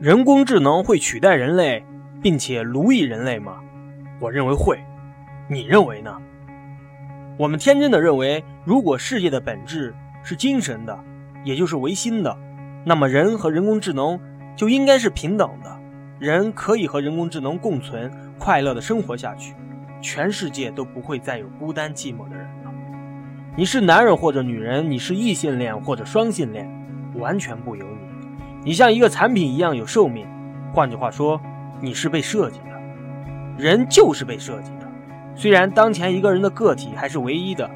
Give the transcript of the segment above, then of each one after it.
人工智能会取代人类，并且奴役人类吗？我认为会。你认为呢？我们天真的认为，如果世界的本质是精神的，也就是唯心的，那么人和人工智能就应该是平等的，人可以和人工智能共存，快乐的生活下去，全世界都不会再有孤单寂寞的人了。你是男人或者女人，你是异性恋或者双性恋，完全不由你。你像一个产品一样有寿命，换句话说，你是被设计的。人就是被设计的。虽然当前一个人的个体还是唯一的，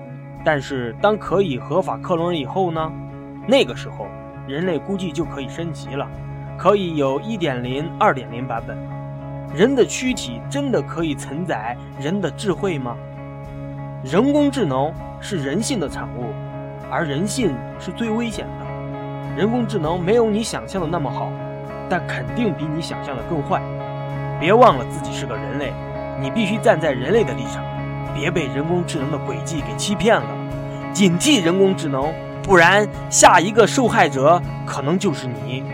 但是当可以合法克隆人以后呢？那个时候，人类估计就可以升级了，可以有一点零、二点零版本了。人的躯体真的可以承载人的智慧吗？人工智能是人性的产物，而人性是最危险的。人工智能没有你想象的那么好，但肯定比你想象的更坏。别忘了自己是个人类，你必须站在人类的立场，别被人工智能的诡计给欺骗了。警惕人工智能，不然下一个受害者可能就是你。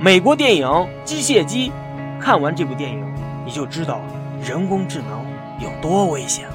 美国电影《机械姬》，看完这部电影，你就知道人工智能有多危险。